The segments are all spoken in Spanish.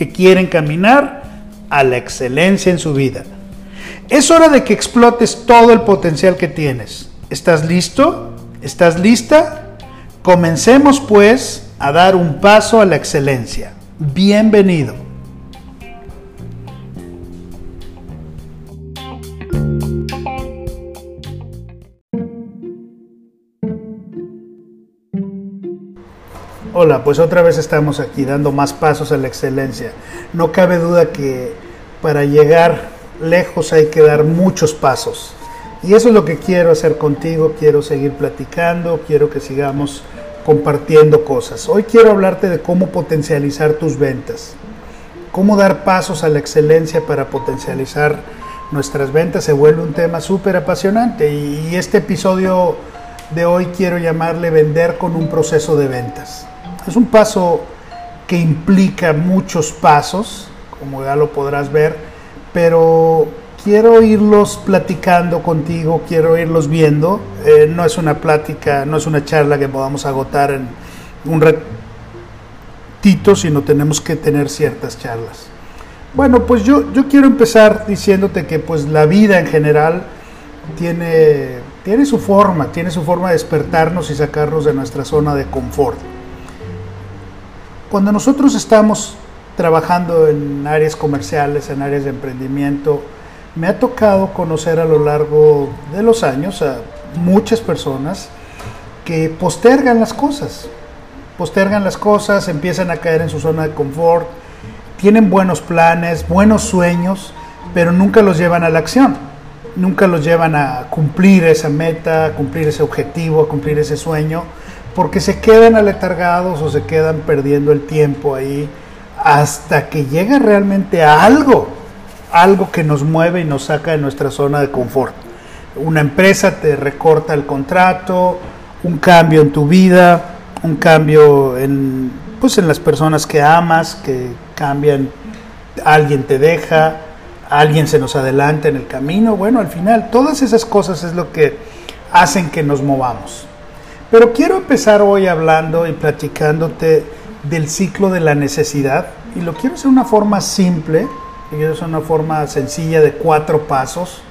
que quieren caminar a la excelencia en su vida. Es hora de que explotes todo el potencial que tienes. ¿Estás listo? ¿Estás lista? Comencemos pues a dar un paso a la excelencia. Bienvenido. Hola, pues otra vez estamos aquí dando más pasos a la excelencia. No cabe duda que para llegar lejos hay que dar muchos pasos. Y eso es lo que quiero hacer contigo, quiero seguir platicando, quiero que sigamos compartiendo cosas. Hoy quiero hablarte de cómo potencializar tus ventas, cómo dar pasos a la excelencia para potencializar nuestras ventas. Se vuelve un tema súper apasionante y este episodio de hoy quiero llamarle vender con un proceso de ventas. Es un paso que implica muchos pasos, como ya lo podrás ver, pero quiero irlos platicando contigo, quiero irlos viendo. Eh, no es una plática, no es una charla que podamos agotar en un ratito, sino tenemos que tener ciertas charlas. Bueno, pues yo, yo quiero empezar diciéndote que pues la vida en general tiene, tiene su forma, tiene su forma de despertarnos y sacarnos de nuestra zona de confort. Cuando nosotros estamos trabajando en áreas comerciales, en áreas de emprendimiento, me ha tocado conocer a lo largo de los años a muchas personas que postergan las cosas, postergan las cosas, empiezan a caer en su zona de confort, tienen buenos planes, buenos sueños, pero nunca los llevan a la acción, nunca los llevan a cumplir esa meta, a cumplir ese objetivo, a cumplir ese sueño, porque se quedan aletargados o se quedan perdiendo el tiempo ahí hasta que llega realmente a algo, algo que nos mueve y nos saca de nuestra zona de confort. Una empresa te recorta el contrato, un cambio en tu vida, un cambio en, pues en las personas que amas, que cambian, alguien te deja, alguien se nos adelanta en el camino. Bueno, al final, todas esas cosas es lo que hacen que nos movamos. Pero quiero empezar hoy hablando y platicándote del ciclo de la necesidad y lo quiero hacer de una forma simple, hacer una forma sencilla de cuatro pasos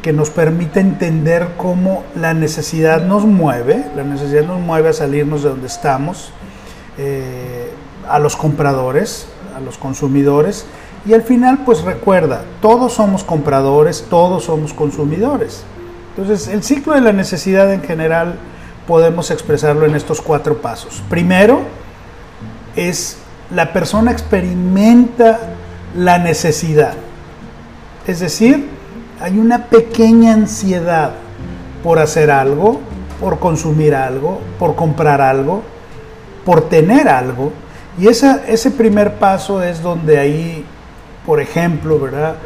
que nos permite entender cómo la necesidad nos mueve, la necesidad nos mueve a salirnos de donde estamos, eh, a los compradores, a los consumidores y al final pues recuerda, todos somos compradores, todos somos consumidores. Entonces el ciclo de la necesidad en general podemos expresarlo en estos cuatro pasos. Primero, es la persona experimenta la necesidad. Es decir, hay una pequeña ansiedad por hacer algo, por consumir algo, por comprar algo, por tener algo. Y esa, ese primer paso es donde ahí, por ejemplo, ¿verdad?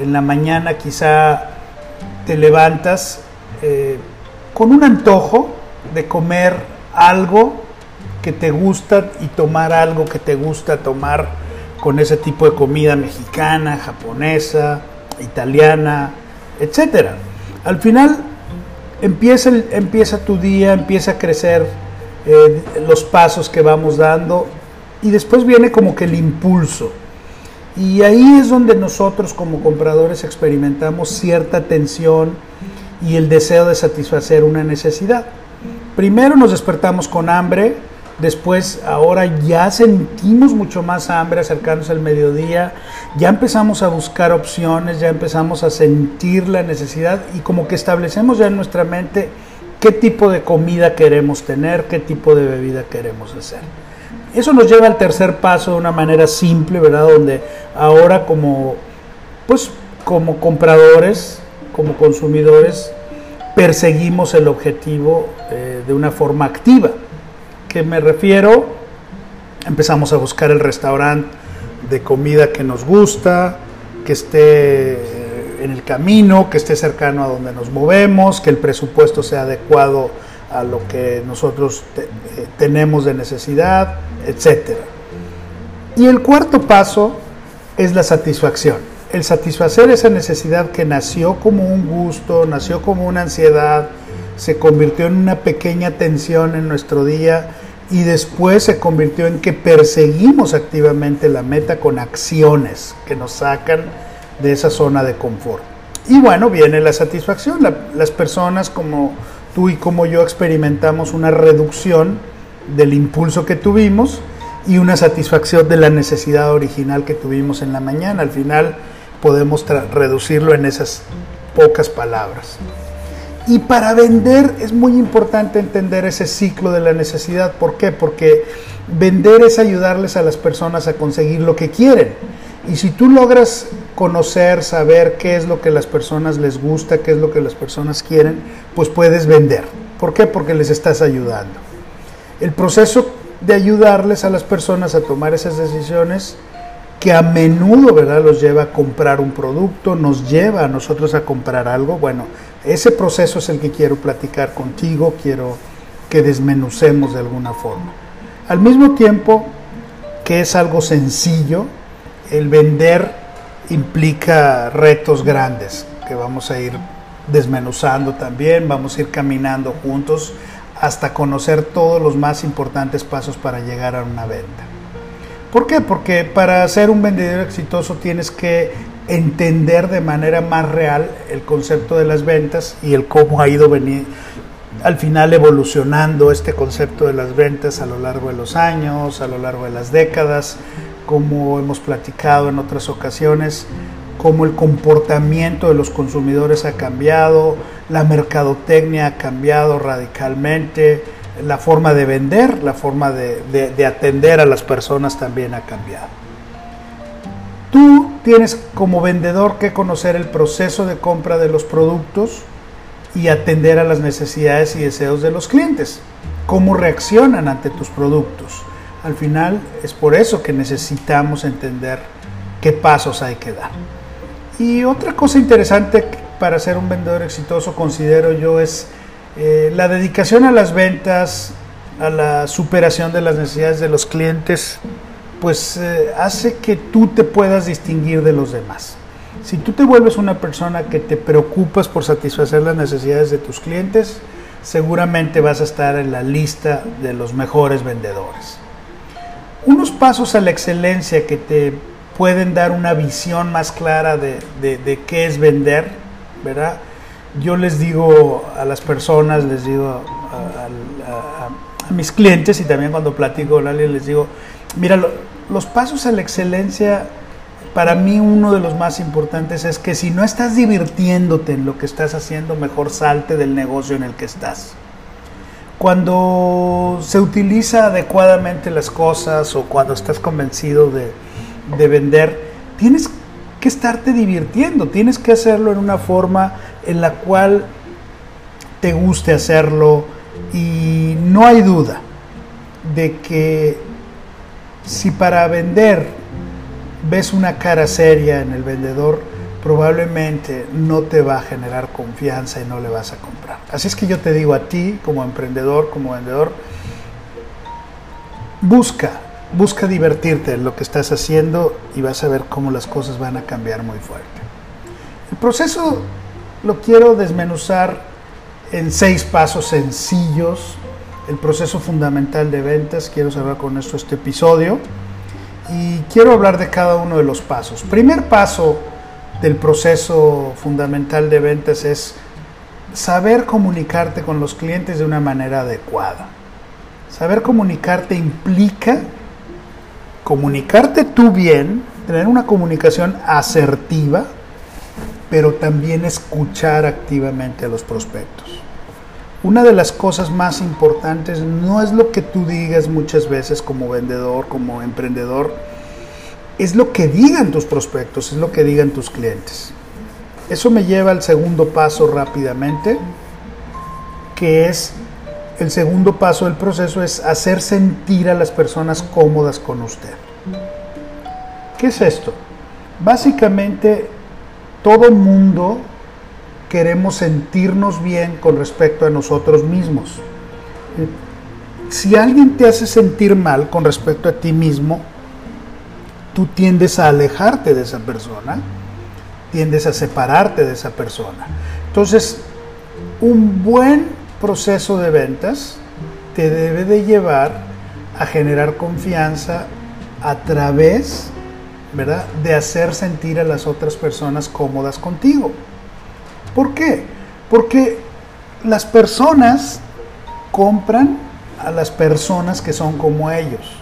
En la mañana quizá te levantas eh, con un antojo de comer algo que te gusta y tomar algo que te gusta tomar con ese tipo de comida mexicana, japonesa, italiana, etc. Al final empieza, empieza tu día, empieza a crecer eh, los pasos que vamos dando y después viene como que el impulso. Y ahí es donde nosotros como compradores experimentamos cierta tensión y el deseo de satisfacer una necesidad. Primero nos despertamos con hambre, Después, ahora ya sentimos mucho más hambre acercándose al mediodía, ya empezamos a buscar opciones, ya empezamos a sentir la necesidad y como que establecemos ya en nuestra mente qué tipo de comida queremos tener, qué tipo de bebida queremos hacer. Eso nos lleva al tercer paso de una manera simple, ¿verdad? Donde ahora como, pues, como compradores, como consumidores, perseguimos el objetivo eh, de una forma activa que me refiero, empezamos a buscar el restaurante de comida que nos gusta, que esté eh, en el camino, que esté cercano a donde nos movemos, que el presupuesto sea adecuado a lo que nosotros eh, tenemos de necesidad, etc. Y el cuarto paso es la satisfacción. El satisfacer esa necesidad que nació como un gusto, nació como una ansiedad, se convirtió en una pequeña tensión en nuestro día y después se convirtió en que perseguimos activamente la meta con acciones que nos sacan de esa zona de confort. Y bueno, viene la satisfacción. las personas como tú y como yo experimentamos una reducción del impulso que tuvimos y una satisfacción de la necesidad original que tuvimos en la mañana. Al final podemos reducirlo en esas pocas palabras. Y para vender es muy importante entender ese ciclo de la necesidad. ¿Por qué? Porque vender es ayudarles a las personas a conseguir lo que quieren. Y si tú logras conocer, saber qué es lo que las personas les gusta, qué es lo que las personas quieren, pues puedes vender. ¿Por qué? Porque les estás ayudando. El proceso de ayudarles a las personas a tomar esas decisiones que a menudo ¿verdad? los lleva a comprar un producto, nos lleva a nosotros a comprar algo, bueno, ese proceso es el que quiero platicar contigo, quiero que desmenucemos de alguna forma. Al mismo tiempo que es algo sencillo, el vender implica retos grandes que vamos a ir desmenuzando también, vamos a ir caminando juntos hasta conocer todos los más importantes pasos para llegar a una venta. ¿Por qué? Porque para ser un vendedor exitoso tienes que entender de manera más real el concepto de las ventas y el cómo ha ido venir, al final evolucionando este concepto de las ventas a lo largo de los años, a lo largo de las décadas, como hemos platicado en otras ocasiones, cómo el comportamiento de los consumidores ha cambiado, la mercadotecnia ha cambiado radicalmente, la forma de vender, la forma de, de atender a las personas también ha cambiado. Tú tienes como vendedor que conocer el proceso de compra de los productos y atender a las necesidades y deseos de los clientes, cómo reaccionan ante tus productos. Al final es por eso que necesitamos entender qué pasos hay que dar. Y otra cosa interesante para ser un vendedor exitoso, considero yo, es eh, la dedicación a las ventas, a la superación de las necesidades de los clientes pues eh, hace que tú te puedas distinguir de los demás. Si tú te vuelves una persona que te preocupas por satisfacer las necesidades de tus clientes, seguramente vas a estar en la lista de los mejores vendedores. Unos pasos a la excelencia que te pueden dar una visión más clara de, qué es vender, ¿verdad? Yo les digo a las personas, les digo a, mis clientes y también cuando platico con alguien les digo, mira, los pasos a la excelencia, para mí uno de los más importantes es que si no estás divirtiéndote en lo que estás haciendo, mejor salte del negocio en el que estás. Cuando se utiliza adecuadamente las cosas o cuando estás convencido de, de vender, tienes que estarte divirtiendo, tienes que hacerlo en una forma en la cual te guste hacerlo y no hay duda de que si para vender ves una cara seria en el vendedor, probablemente no te va a generar confianza y no le vas a comprar. Así es que yo te digo a ti, como emprendedor, como vendedor, busca, busca divertirte en lo que estás haciendo y vas a ver cómo las cosas van a cambiar muy fuerte. El proceso lo quiero desmenuzar en seis pasos sencillos el proceso fundamental de ventas. Quiero cerrar con esto este episodio y quiero hablar de cada uno de los pasos. Primer paso del proceso fundamental de ventas es saber comunicarte con los clientes de una manera adecuada. Saber comunicarte implica comunicarte tú bien, tener una comunicación asertiva, pero también escuchar activamente a los prospectos. Una de las cosas más importantes no es lo que tú digas muchas veces como vendedor, como emprendedor, es lo que digan tus prospectos, es lo que digan tus clientes. Eso me lleva al segundo paso rápidamente, que es el segundo paso del proceso es hacer sentir a las personas cómodas con usted. ¿Qué es esto? Básicamente, todo mundo queremos sentirnos bien con respecto a nosotros mismos. Si alguien te hace sentir mal con respecto a ti mismo, tú tiendes a alejarte de esa persona, tiendes a separarte de esa persona. Entonces, un buen proceso de ventas te debe de llevar a generar confianza a través, ¿verdad?, de hacer sentir a las otras personas cómodas contigo. ¿Por qué? Porque las personas compran a las personas que son como ellos.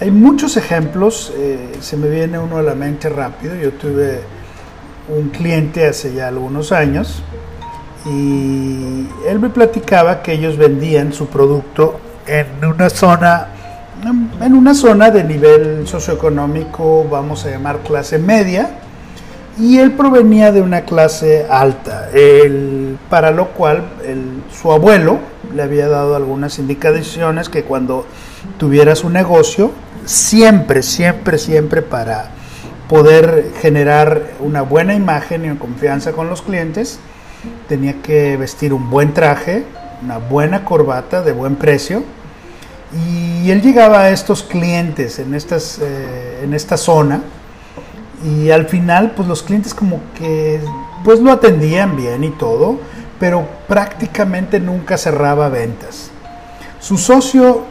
Hay muchos ejemplos, eh, se me viene uno a la mente rápido. Yo tuve un cliente hace ya algunos años y él me platicaba que ellos vendían su producto en una zona en una zona de nivel socioeconómico, vamos a llamar clase media, y él provenía de una clase alta, para lo cual su abuelo le había dado algunas indicaciones que cuando tuviera su negocio, siempre, siempre, siempre para poder generar una buena imagen y confianza con los clientes, tenía que vestir un buen traje, una buena corbata de buen precio. Y él llegaba a estos clientes en, estas, eh, en esta zona y al final pues los clientes como que pues lo atendían bien y todo, pero prácticamente nunca cerraba ventas. Su socio,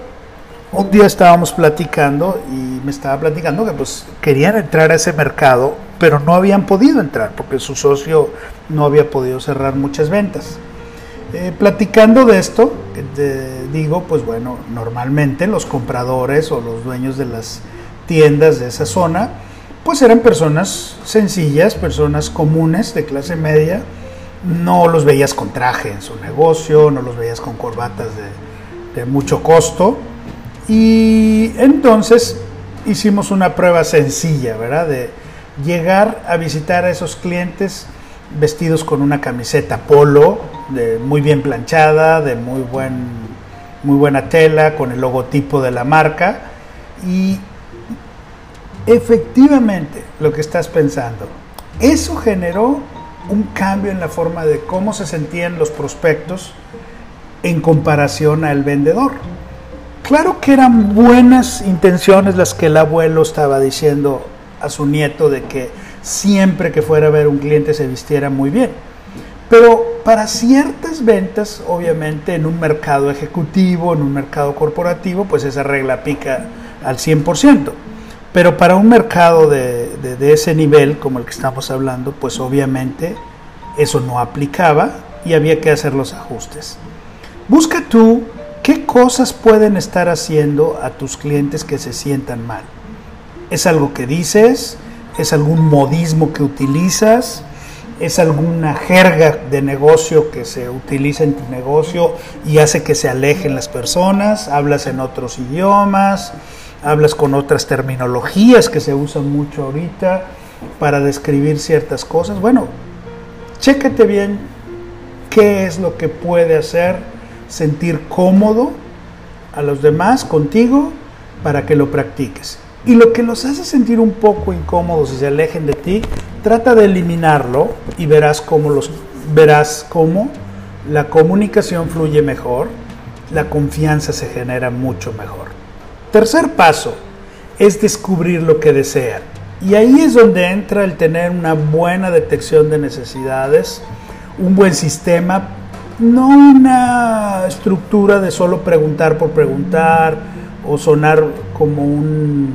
un día estábamos platicando y me estaba platicando que pues querían entrar a ese mercado pero no habían podido entrar porque su socio no había podido cerrar muchas ventas. Eh, platicando de esto, digo, pues bueno, normalmente los compradores o los dueños de las tiendas de esa zona, pues eran personas sencillas, personas comunes de clase media, no los veías con traje en su negocio, no los veías con corbatas de, de mucho costo. Y entonces hicimos una prueba sencilla, ¿verdad? De, llegar a visitar a esos clientes vestidos con una camiseta polo, de muy bien planchada, de muy, buen, muy buena tela, con el logotipo de la marca. Y efectivamente lo que estás pensando, eso generó un cambio en la forma de cómo se sentían los prospectos en comparación al vendedor. Claro que eran buenas intenciones las que el abuelo estaba diciendo a su nieto de que siempre que fuera a ver un cliente se vistiera muy bien. Pero para ciertas ventas, obviamente en un mercado ejecutivo, en un mercado corporativo, pues esa regla pica al 100%. Pero para un mercado de, de, ese nivel, como el que estamos hablando, pues obviamente eso no aplicaba y había que hacer los ajustes. Busca tú qué cosas pueden estar haciendo a tus clientes que se sientan mal. ¿Es algo que dices? ¿Es algún modismo que utilizas? ¿Es alguna jerga de negocio que se utiliza en tu negocio y hace que se alejen las personas? ¿Hablas en otros idiomas? ¿Hablas con otras terminologías que se usan mucho ahorita para describir ciertas cosas? Bueno, chécate bien qué es lo que puede hacer sentir cómodo a los demás contigo para que lo practiques. Y lo que los hace sentir un poco incómodos y se alejen de ti, trata de eliminarlo y verás cómo, los, verás cómo la comunicación fluye mejor, la confianza se genera mucho mejor. Tercer paso es descubrir lo que desean. Y ahí es donde entra el tener una buena detección de necesidades, un buen sistema, no una estructura de solo preguntar por preguntar o sonar como un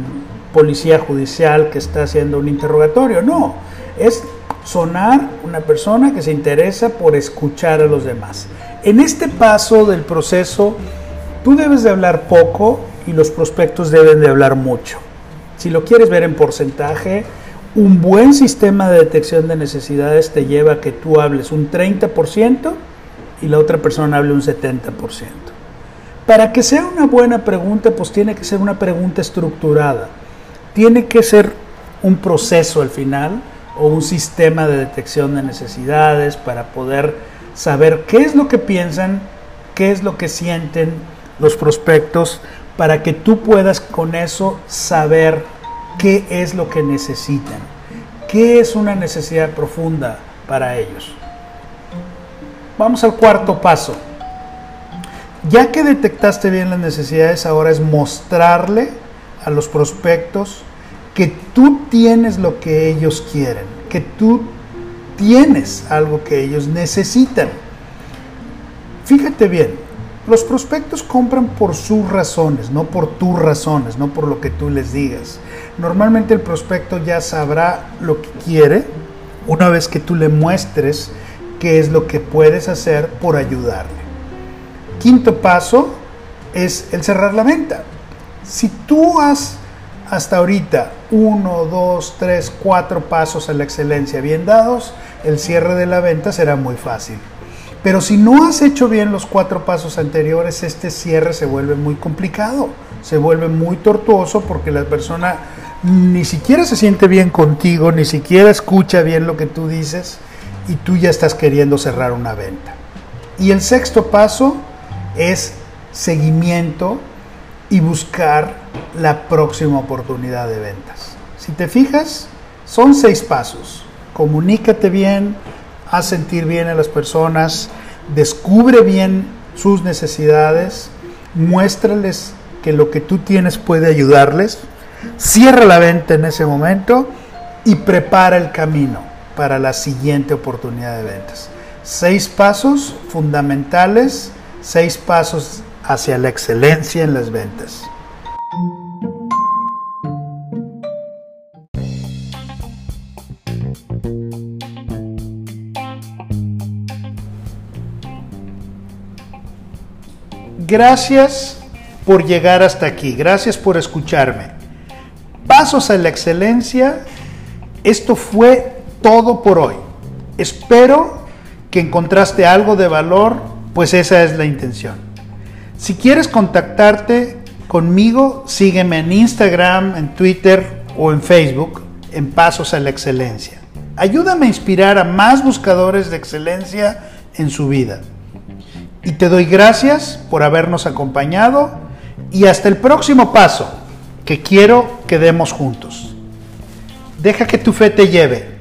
policía judicial que está haciendo un interrogatorio, no, es sonar una persona que se interesa por escuchar a los demás. En este paso del proceso Tú debes de hablar poco y los prospectos deben de hablar mucho. Si lo quieres ver en porcentaje, un buen sistema de detección de necesidades te lleva a que tú hables un 30% y la otra persona hable un 70%. Para que sea una buena pregunta, pues tiene que ser una pregunta estructurada. Tiene que ser un proceso al final o un sistema de detección de necesidades para poder saber qué es lo que piensan, qué es lo que sienten los prospectos, para que tú puedas con eso saber qué es lo que necesitan, qué es una necesidad profunda para ellos. Vamos al cuarto paso. Ya que detectaste bien las necesidades, ahora es mostrarle a los prospectos que tú tienes lo que ellos quieren, que tú tienes algo que ellos necesitan. Fíjate bien, los prospectos compran por sus razones, no por tus razones, no por lo que tú les digas. Normalmente el prospecto ya sabrá lo que quiere una vez que tú le muestres qué es lo que puedes hacer por ayudarle. Quinto paso es el cerrar la venta. Si tú has hasta ahorita uno, dos, tres, cuatro pasos a la excelencia bien dados, el cierre de la venta será muy fácil. Pero si no has hecho bien los cuatro pasos anteriores, este cierre se vuelve muy complicado, se vuelve muy tortuoso porque la persona ni siquiera se siente bien contigo, ni siquiera escucha bien lo que tú dices y tú ya estás queriendo cerrar una venta. Y el sexto paso es seguimiento y buscar la próxima oportunidad de ventas. Si te fijas, son seis pasos. Comunícate bien, haz sentir bien a las personas, descubre bien sus necesidades, muéstrales que lo que tú tienes puede ayudarles, cierra la venta en ese momento y prepara el camino para la siguiente oportunidad de ventas. Seis pasos fundamentales, seis pasos hacia la excelencia en las ventas. Gracias por llegar hasta aquí, gracias por escucharme. Pasos a la excelencia, esto fue todo por hoy. Espero que encontraste algo de valor, pues esa es la intención. Si quieres contactarte conmigo, sígueme en Instagram, en Twitter o en Facebook en Pasos a la Excelencia. Ayúdame a inspirar a más buscadores de excelencia en su vida. Y te doy gracias por habernos acompañado y hasta el próximo paso que quiero que demos juntos. Deja que tu fe te lleve